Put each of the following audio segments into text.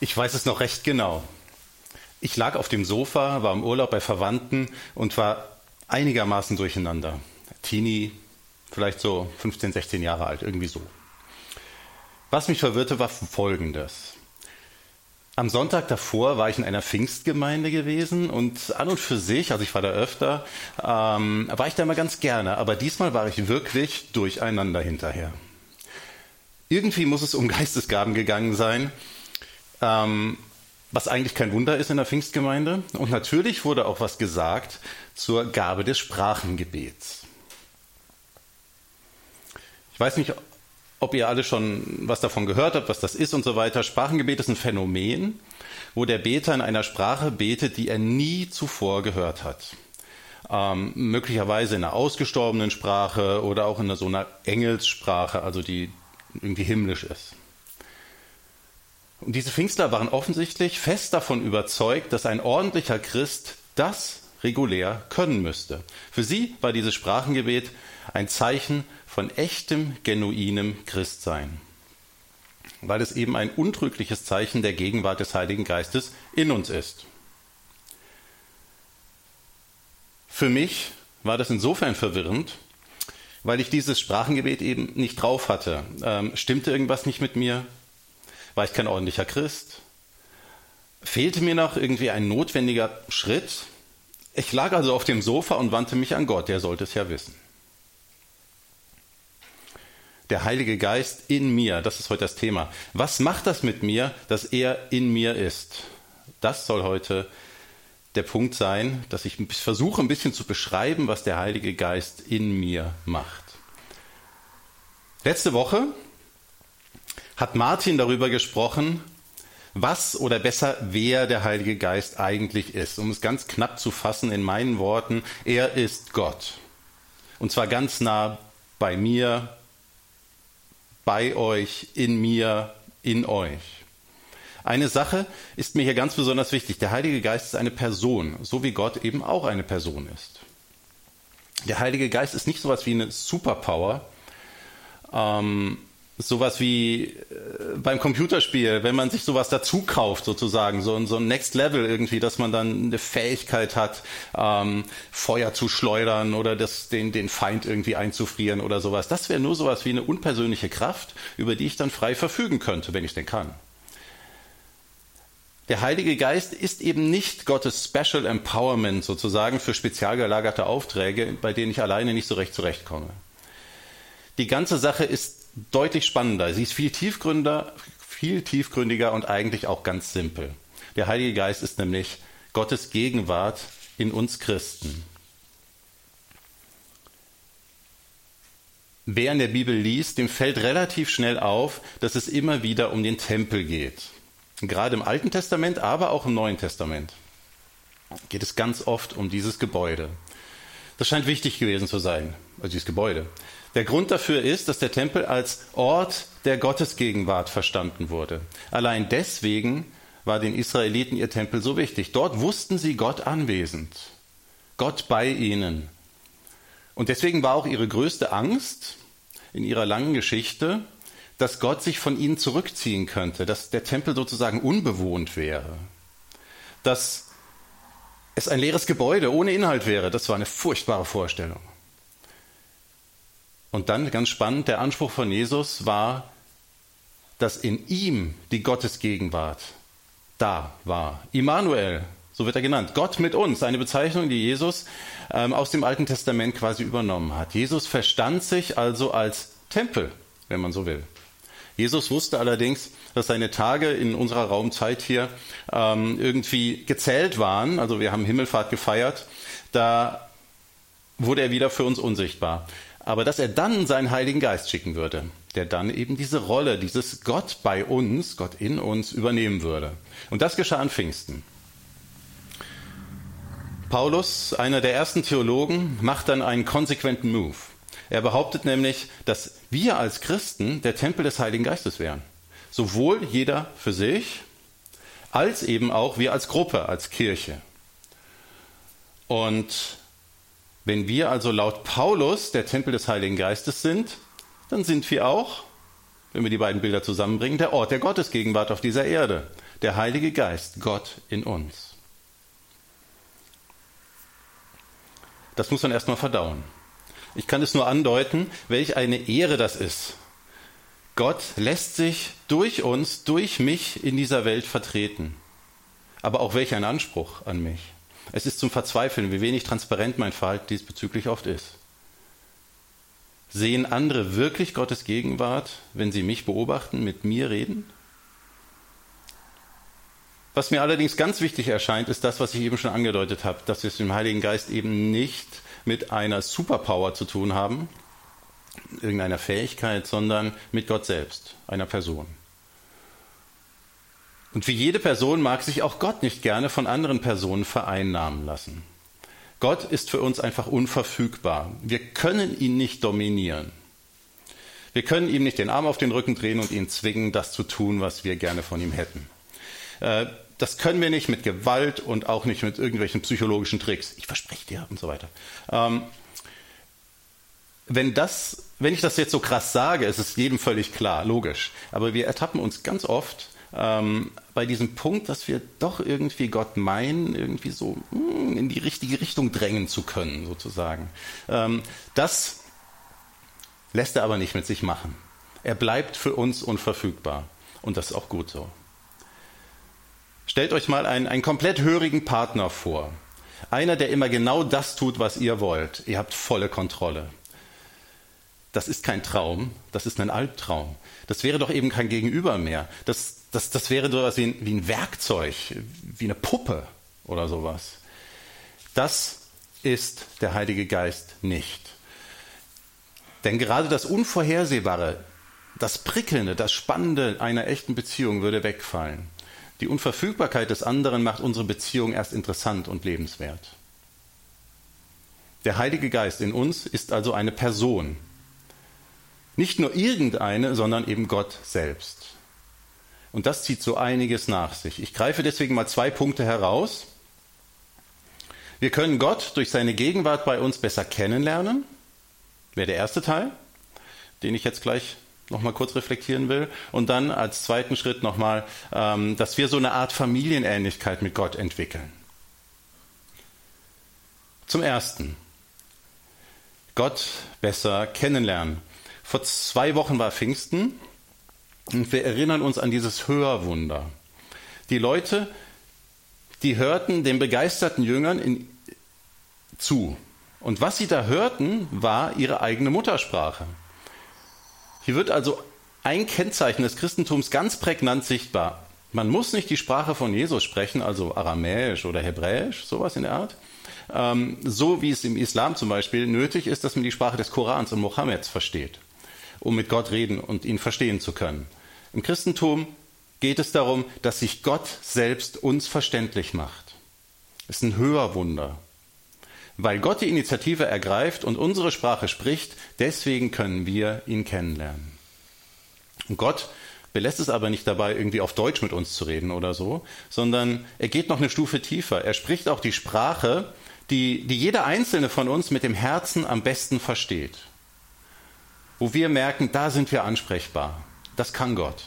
Ich weiß es noch recht genau. Ich lag auf dem Sofa, war im Urlaub bei Verwandten und war einigermaßen durcheinander. Teenie, vielleicht so 15, 16 Jahre alt, irgendwie so. Was mich verwirrte, war Folgendes. Am Sonntag davor war ich in einer Pfingstgemeinde gewesen und an und für sich, also ich war da öfter, ähm, war ich da immer ganz gerne, aber diesmal war ich wirklich durcheinander hinterher. Irgendwie muss es um Geistesgaben gegangen sein, ähm, was eigentlich kein Wunder ist in der Pfingstgemeinde. Und natürlich wurde auch was gesagt zur Gabe des Sprachengebets. Ich weiß nicht, ob ihr alle schon was davon gehört habt, was das ist und so weiter. Sprachengebet ist ein Phänomen, wo der Beter in einer Sprache betet, die er nie zuvor gehört hat. Ähm, möglicherweise in einer ausgestorbenen Sprache oder auch in so einer Engelssprache, also die irgendwie himmlisch ist. Und diese Pfingstler waren offensichtlich fest davon überzeugt, dass ein ordentlicher Christ das regulär können müsste. Für sie war dieses Sprachengebet ein Zeichen von echtem, genuinem Christsein, weil es eben ein untrügliches Zeichen der Gegenwart des Heiligen Geistes in uns ist. Für mich war das insofern verwirrend, weil ich dieses Sprachengebet eben nicht drauf hatte. Ähm, stimmte irgendwas nicht mit mir? War ich kein ordentlicher Christ? Fehlte mir noch irgendwie ein notwendiger Schritt? Ich lag also auf dem Sofa und wandte mich an Gott, der sollte es ja wissen. Der Heilige Geist in mir, das ist heute das Thema. Was macht das mit mir, dass er in mir ist? Das soll heute der Punkt sein, dass ich versuche ein bisschen zu beschreiben, was der Heilige Geist in mir macht. Letzte Woche hat Martin darüber gesprochen, was oder besser wer der Heilige Geist eigentlich ist. Um es ganz knapp zu fassen in meinen Worten, er ist Gott. Und zwar ganz nah bei mir, bei euch, in mir, in euch. Eine Sache ist mir hier ganz besonders wichtig. Der Heilige Geist ist eine Person, so wie Gott eben auch eine Person ist. Der Heilige Geist ist nicht so etwas wie eine Superpower, ähm, sowas wie äh, beim Computerspiel, wenn man sich sowas dazu kauft, sozusagen, so, so ein Next Level irgendwie, dass man dann eine Fähigkeit hat, ähm, Feuer zu schleudern oder das, den, den Feind irgendwie einzufrieren oder sowas. Das wäre nur sowas wie eine unpersönliche Kraft, über die ich dann frei verfügen könnte, wenn ich denn kann. Der Heilige Geist ist eben nicht Gottes Special Empowerment sozusagen für spezial gelagerte Aufträge, bei denen ich alleine nicht so recht zurechtkomme. Die ganze Sache ist deutlich spannender. Sie ist viel tiefgründer, viel tiefgründiger und eigentlich auch ganz simpel. Der Heilige Geist ist nämlich Gottes Gegenwart in uns Christen. Wer in der Bibel liest, dem fällt relativ schnell auf, dass es immer wieder um den Tempel geht. Gerade im Alten Testament, aber auch im Neuen Testament geht es ganz oft um dieses Gebäude. Das scheint wichtig gewesen zu sein, also dieses Gebäude. Der Grund dafür ist, dass der Tempel als Ort der Gottesgegenwart verstanden wurde. Allein deswegen war den Israeliten ihr Tempel so wichtig. Dort wussten sie Gott anwesend, Gott bei ihnen. Und deswegen war auch ihre größte Angst in ihrer langen Geschichte, dass Gott sich von ihnen zurückziehen könnte, dass der Tempel sozusagen unbewohnt wäre, dass es ein leeres Gebäude ohne Inhalt wäre. Das war eine furchtbare Vorstellung. Und dann, ganz spannend, der Anspruch von Jesus war, dass in ihm die Gottesgegenwart da war. Immanuel, so wird er genannt. Gott mit uns, eine Bezeichnung, die Jesus ähm, aus dem Alten Testament quasi übernommen hat. Jesus verstand sich also als Tempel, wenn man so will. Jesus wusste allerdings, dass seine Tage in unserer Raumzeit hier ähm, irgendwie gezählt waren. Also wir haben Himmelfahrt gefeiert. Da wurde er wieder für uns unsichtbar. Aber dass er dann seinen Heiligen Geist schicken würde, der dann eben diese Rolle, dieses Gott bei uns, Gott in uns übernehmen würde. Und das geschah an Pfingsten. Paulus, einer der ersten Theologen, macht dann einen konsequenten Move. Er behauptet nämlich, dass wir als Christen der Tempel des Heiligen Geistes wären. Sowohl jeder für sich, als eben auch wir als Gruppe, als Kirche. Und wenn wir also laut Paulus der Tempel des Heiligen Geistes sind, dann sind wir auch, wenn wir die beiden Bilder zusammenbringen, der Ort der Gottesgegenwart auf dieser Erde, der Heilige Geist, Gott in uns. Das muss man erstmal verdauen. Ich kann es nur andeuten, welch eine Ehre das ist. Gott lässt sich durch uns, durch mich in dieser Welt vertreten. Aber auch welch ein Anspruch an mich. Es ist zum Verzweifeln, wie wenig transparent mein Verhalten diesbezüglich oft ist. Sehen andere wirklich Gottes Gegenwart, wenn sie mich beobachten, mit mir reden? Was mir allerdings ganz wichtig erscheint, ist das, was ich eben schon angedeutet habe, dass wir es dem Heiligen Geist eben nicht mit einer Superpower zu tun haben, irgendeiner Fähigkeit, sondern mit Gott selbst, einer Person. Und wie jede Person mag sich auch Gott nicht gerne von anderen Personen vereinnahmen lassen. Gott ist für uns einfach unverfügbar. Wir können ihn nicht dominieren. Wir können ihm nicht den Arm auf den Rücken drehen und ihn zwingen, das zu tun, was wir gerne von ihm hätten. Äh, das können wir nicht mit Gewalt und auch nicht mit irgendwelchen psychologischen Tricks. Ich verspreche dir und so weiter. Ähm, wenn das, wenn ich das jetzt so krass sage, ist es jedem völlig klar, logisch. Aber wir ertappen uns ganz oft ähm, bei diesem Punkt, dass wir doch irgendwie Gott meinen, irgendwie so mh, hm, in die richtige Richtung drängen zu können, sozusagen. Ähm, das lässt er aber nicht mit sich machen. Er bleibt für uns unverfügbar. Und das ist auch gut so. Stellt euch mal einen, einen komplett hörigen Partner vor. Einer, der immer genau das tut, was ihr wollt. Ihr habt volle Kontrolle. Das ist kein Traum, das ist ein Albtraum. Das wäre doch eben kein Gegenüber mehr. Das, das, das wäre so etwas wie wie ein Werkzeug, wie eine Puppe oder sowas. Das ist der Heilige Geist nicht. Denn gerade das Unvorhersehbare, das Prickelnde, das Spannende einer echten Beziehung würde wegfallen. Die Unverfügbarkeit des anderen macht unsere Beziehung erst interessant und lebenswert. Der Heilige Geist in uns ist also eine Person. Nicht nur irgendeine, sondern eben Gott selbst. Und das zieht so einiges nach sich. Ich greife deswegen mal zwei Punkte heraus. Wir können Gott durch seine Gegenwart bei uns besser kennenlernen. Wäre der erste Teil, den ich jetzt gleich nochmal kurz reflektieren will. Und dann als zweiten Schritt nochmal, ähm, dass wir so eine Art Familienähnlichkeit mit Gott entwickeln. Zum Ersten, Gott besser kennenlernen. Vor zwei Wochen war Pfingsten und wir erinnern uns an dieses Hörwunder. Die Leute, die hörten den begeisterten Jüngern in, zu. Und was sie da hörten, war ihre eigene Muttersprache. Hier wird also ein Kennzeichen des Christentums ganz prägnant sichtbar. Man muss nicht die Sprache von Jesus sprechen, also Aramäisch oder Hebräisch, sowas in der Art. Ähm, so wie es im Islam zum Beispiel nötig ist, dass man die Sprache des Korans und Mohammeds versteht um mit Gott reden und ihn verstehen zu können. Im Christentum geht es darum, dass sich Gott selbst uns verständlich macht. Es ist ein Hörwunder. Weil Gott die Initiative ergreift und unsere Sprache spricht, deswegen können wir ihn kennenlernen. Und Gott belässt es aber nicht dabei, irgendwie auf Deutsch mit uns zu reden oder so, sondern er geht noch eine Stufe tiefer. Er spricht auch die Sprache, die, die jeder einzelne von uns mit dem Herzen am besten versteht wo wir merken, da sind wir ansprechbar. Das kann Gott.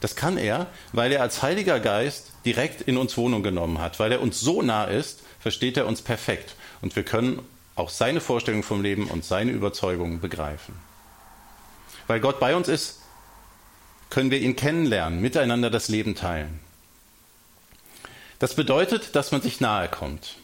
Das kann er, weil er als Heiliger Geist direkt in uns Wohnung genommen hat. Weil er uns so nah ist, versteht er uns perfekt. Und wir können auch seine Vorstellung vom Leben und seine Überzeugungen begreifen. Weil Gott bei uns ist, können wir ihn kennenlernen, miteinander das Leben teilen. Das bedeutet, dass man sich nahe kommt.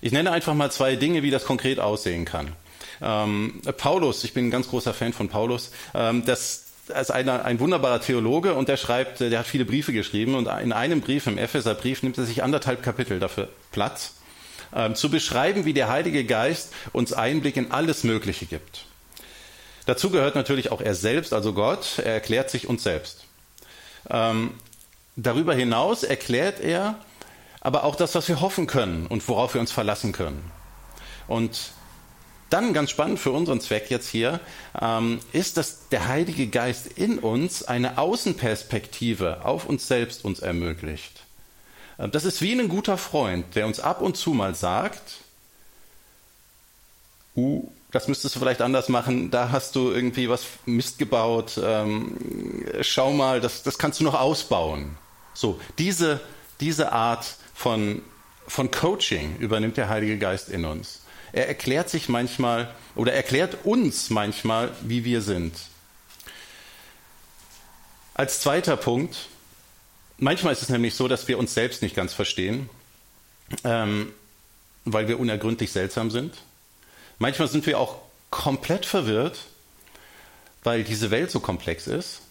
Ich nenne einfach mal zwei Dinge, wie das konkret aussehen kann. Ähm, Paulus, ich bin ein ganz großer Fan von Paulus, ähm, das ist einer, ein wunderbarer Theologe und der schreibt, der hat viele Briefe geschrieben und in einem Brief, im Epheserbrief, nimmt er sich anderthalb Kapitel dafür Platz, ähm, zu beschreiben, wie der Heilige Geist uns Einblick in alles Mögliche gibt. Dazu gehört natürlich auch er selbst, also Gott. Er erklärt sich uns selbst. Ähm, darüber hinaus erklärt er aber auch das, was wir hoffen können und worauf wir uns verlassen können. Und dann ganz spannend für unseren Zweck jetzt hier ähm, ist, dass der Heilige Geist in uns eine Außenperspektive auf uns selbst uns ermöglicht. Äh, das ist wie ein guter Freund, der uns ab und zu mal sagt, uh, das müsstest du vielleicht anders machen, da hast du irgendwie was Mist gebaut, ähm, schau mal, das, das kannst du noch ausbauen. So, diese, diese Art von, von Coaching übernimmt der Heilige Geist in uns. Er erklärt sich manchmal oder erklärt uns manchmal, wie wir sind. Als zweiter Punkt, manchmal ist es nämlich so, dass wir uns selbst nicht ganz verstehen, ähm, weil wir unergründlich seltsam sind. Manchmal sind wir auch komplett verwirrt, weil diese Welt so komplex ist.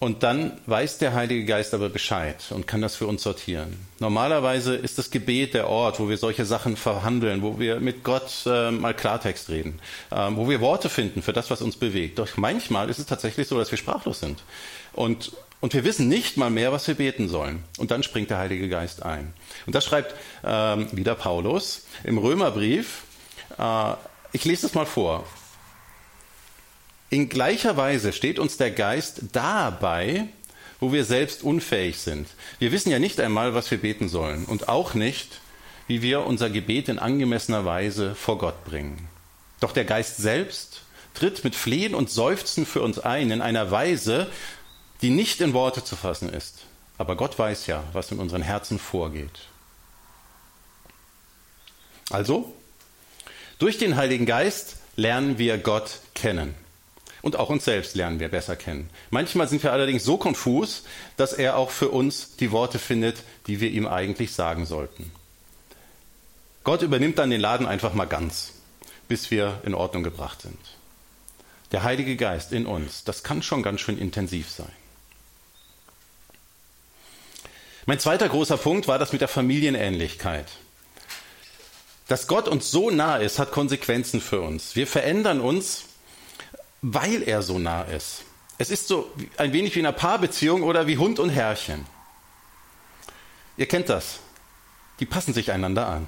Und dann weiß der Heilige Geist aber Bescheid und kann das für uns sortieren. Normalerweise ist das Gebet der Ort, wo wir solche Sachen verhandeln, wo wir mit Gott äh, mal Klartext reden, äh, wo wir Worte finden für das, was uns bewegt. Doch manchmal ist es tatsächlich so, dass wir sprachlos sind. Und, und wir wissen nicht mal mehr, was wir beten sollen. Und dann springt der Heilige Geist ein. Und das schreibt ähm, wieder Paulus im Römerbrief. Äh, ich lese das mal vor. In gleicher Weise steht uns der Geist dabei, wo wir selbst unfähig sind. Wir wissen ja nicht einmal, was wir beten sollen und auch nicht, wie wir unser Gebet in angemessener Weise vor Gott bringen. Doch der Geist selbst tritt mit Flehen und Seufzen für uns ein in einer Weise, die nicht in Worte zu fassen ist. Aber Gott weiß ja, was in unseren Herzen vorgeht. Also, durch den Heiligen Geist lernen wir Gott kennen. Und auch uns selbst lernen wir besser kennen. Manchmal sind wir allerdings so konfus, dass er auch für uns die Worte findet, die wir ihm eigentlich sagen sollten. Gott übernimmt dann den Laden einfach mal ganz, bis wir in Ordnung gebracht sind. Der Heilige Geist in uns, das kann schon ganz schön intensiv sein. Mein zweiter großer Punkt war das mit der Familienähnlichkeit. Dass Gott uns so nah ist, hat Konsequenzen für uns. Wir verändern uns weil er so nah ist. Es ist so ein wenig wie in einer Paarbeziehung oder wie Hund und Herrchen. Ihr kennt das. Die passen sich einander an.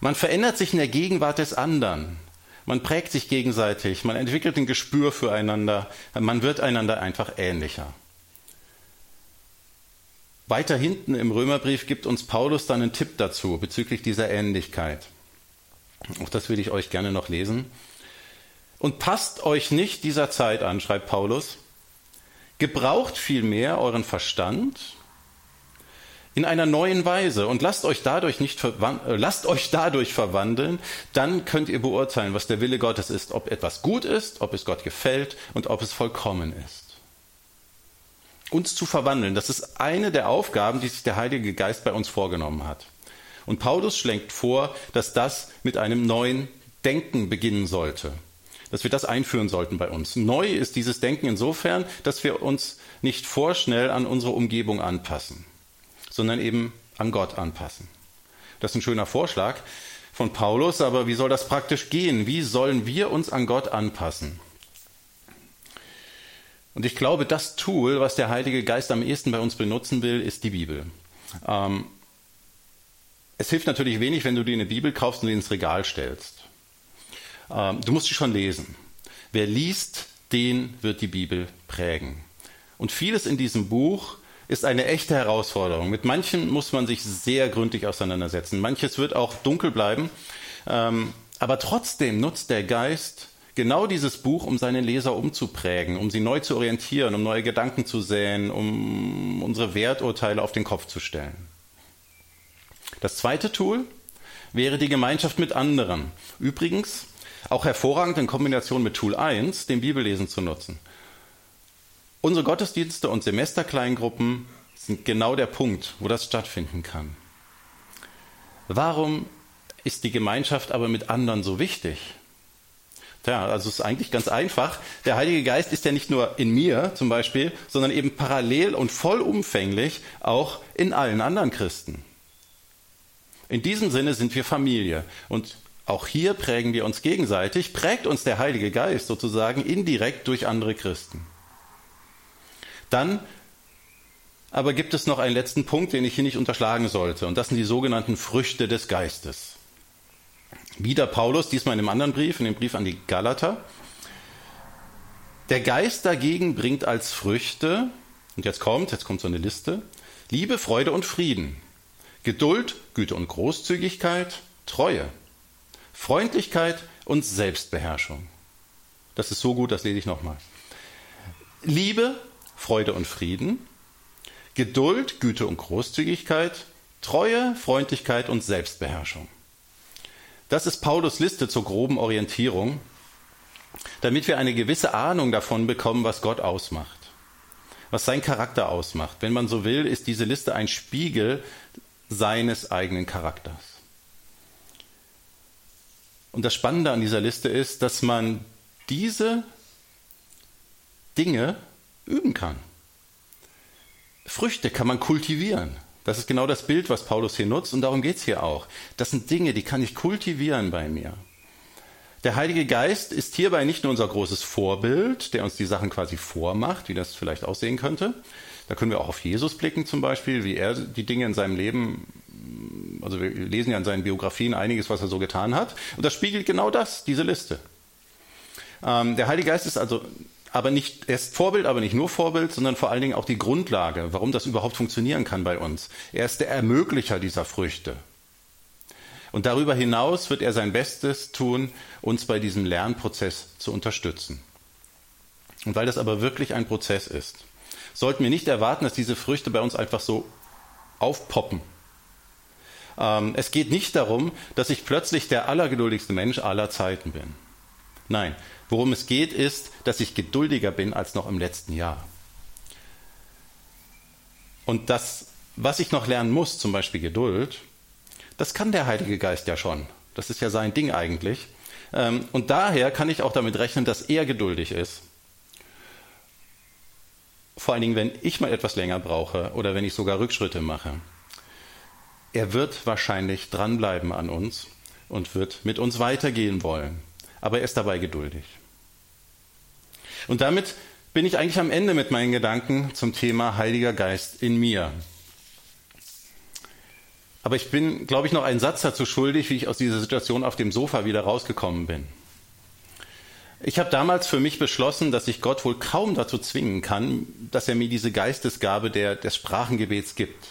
Man verändert sich in der Gegenwart des anderen. Man prägt sich gegenseitig, man entwickelt ein Gespür füreinander, man wird einander einfach ähnlicher. Weiter hinten im Römerbrief gibt uns Paulus dann einen Tipp dazu bezüglich dieser Ähnlichkeit. Auch das will ich euch gerne noch lesen. Und passt euch nicht dieser Zeit an, schreibt Paulus. Gebraucht vielmehr euren Verstand in einer neuen Weise und lasst euch dadurch nicht äh, lasst euch dadurch verwandeln, dann könnt ihr beurteilen, was der Wille Gottes ist, ob etwas gut ist, ob es Gott gefällt und ob es vollkommen ist. Uns zu verwandeln, das ist eine der Aufgaben, die sich der Heilige Geist bei uns vorgenommen hat. Und Paulus schlägt vor, dass das mit einem neuen Denken beginnen sollte dass wir das einführen sollten bei uns. Neu ist dieses Denken insofern, dass wir uns nicht vorschnell an unsere Umgebung anpassen, sondern eben an Gott anpassen. Das ist ein schöner Vorschlag von Paulus, aber wie soll das praktisch gehen? Wie sollen wir uns an Gott anpassen? Und ich glaube, das Tool, was der Heilige Geist am ehesten bei uns benutzen will, ist die Bibel. Ähm, es hilft natürlich wenig, wenn du dir eine Bibel kaufst und sie ins Regal stellst. Ähm, du musst sie schon lesen. Wer liest, den wird die Bibel prägen. Und vieles in diesem Buch ist eine echte Herausforderung. Mit manchen muss man sich sehr gründlich auseinandersetzen. Manches wird auch dunkel bleiben. Ähm, aber trotzdem nutzt der Geist genau dieses Buch, um seine Leser umzuprägen, um sie neu zu orientieren, um neue Gedanken zu säen, um unsere Werturteile auf den Kopf zu stellen. Das zweite Tool wäre die Gemeinschaft mit anderen. Übrigens, auch hervorragend in Kombination mit Tool 1, dem Bibellesen zu nutzen. Unsere Gottesdienste und Semesterkleingruppen sind genau der Punkt, wo das stattfinden kann. Warum ist die Gemeinschaft aber mit anderen so wichtig? Tja, also es ist eigentlich ganz einfach. Der Heilige Geist ist ja nicht nur in mir zum Beispiel, sondern eben parallel und vollumfänglich auch in allen anderen Christen. In diesem Sinne sind wir Familie. Und Auch hier prägen wir uns gegenseitig, prägt uns der Heilige Geist sozusagen indirekt durch andere Christen. Dann aber gibt es noch einen letzten Punkt, den ich hier nicht unterschlagen sollte, und das sind die sogenannten Früchte des Geistes. Wieder Paulus, diesmal in einem anderen Brief, in dem Brief an die Galater. Der Geist dagegen bringt als Früchte, und jetzt kommt, jetzt kommt so eine Liste, Liebe, Freude und Frieden, Geduld, Güte und Großzügigkeit, Treue, Freundlichkeit und Selbstbeherrschung. Das ist so gut, das lese ich nochmal. Liebe, Freude und Frieden, Geduld, Güte und Großzügigkeit, Treue, Freundlichkeit und Selbstbeherrschung. Das ist Paulus Liste zur groben Orientierung, damit wir eine gewisse Ahnung davon bekommen, was Gott ausmacht, was sein Charakter ausmacht. Wenn man so will, ist diese Liste ein Spiegel seines eigenen Charakters. Und das Spannende an dieser Liste ist, dass man diese Dinge üben kann. Früchte kann man kultivieren. Das ist genau das Bild, was Paulus hier nutzt und darum geht es hier auch. Das sind Dinge, die kann ich kultivieren bei mir. Der Heilige Geist ist hierbei nicht nur unser großes Vorbild, der uns die Sachen quasi vormacht, wie das vielleicht aussehen könnte. Da können wir auch auf Jesus blicken zum Beispiel, wie er die Dinge in seinem Leben, also wir lesen ja in seinen Biografien einiges, was er so getan hat. Und das spiegelt genau das, diese Liste. Ähm, der Heilige Geist ist also aber nicht, er ist Vorbild, aber nicht nur Vorbild, sondern vor allen Dingen auch die Grundlage, warum das überhaupt funktionieren kann bei uns. Er ist der Ermöglicher dieser Früchte. Und darüber hinaus wird er sein Bestes tun, uns bei diesem Lernprozess zu unterstützen. Und weil das aber wirklich ein Prozess ist, sollten wir nicht erwarten, dass diese Früchte bei uns einfach so aufpoppen. Ähm, es geht nicht darum, dass ich plötzlich der allergeduldigste Mensch aller Zeiten bin. Nein, worum es geht, ist, dass ich geduldiger bin als noch im letzten Jahr. Und das, was ich noch lernen muss, zum Beispiel Geduld, das kann der Heilige Geist ja schon. Das ist ja sein Ding eigentlich. Ähm, und daher kann ich auch damit rechnen, dass er geduldig ist. Vor allen Dingen, wenn ich mal etwas länger brauche oder wenn ich sogar Rückschritte mache. Er wird wahrscheinlich dranbleiben an uns und wird mit uns weitergehen wollen aber er ist dabei geduldig. Und damit bin ich eigentlich am Ende mit meinen Gedanken zum Thema Heiliger Geist in mir. Aber ich bin, glaube ich, noch einen Satz dazu schuldig, wie ich aus dieser Situation auf dem Sofa wieder rausgekommen bin. Ich habe damals für mich beschlossen, dass ich Gott wohl kaum dazu zwingen kann, dass er mir diese Geistesgabe der, des Sprachengebets gibt.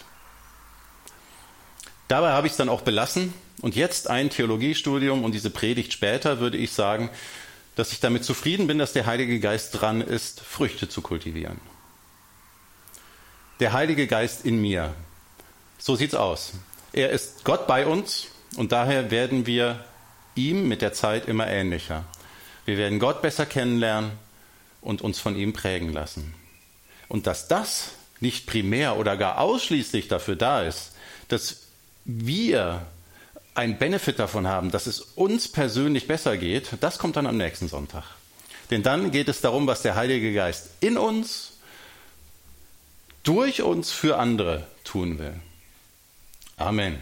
Dabei habe ich es dann auch belassen und jetzt ein Theologiestudium und diese Predigt später würde ich sagen, dass ich damit zufrieden bin, dass der Heilige Geist dran ist, Früchte zu kultivieren. Der Heilige Geist in mir. So sieht's aus. Er ist Gott bei uns und daher werden wir ihm mit der Zeit immer ähnlicher. Wir werden Gott besser kennenlernen und uns von ihm prägen lassen. Und dass das nicht primär oder gar ausschließlich dafür da ist, dass wir einen Benefit davon haben, dass es uns persönlich besser geht, das kommt dann am nächsten Sonntag. Denn dann geht es darum, was der Heilige Geist in uns, durch uns für andere tun will. Amen.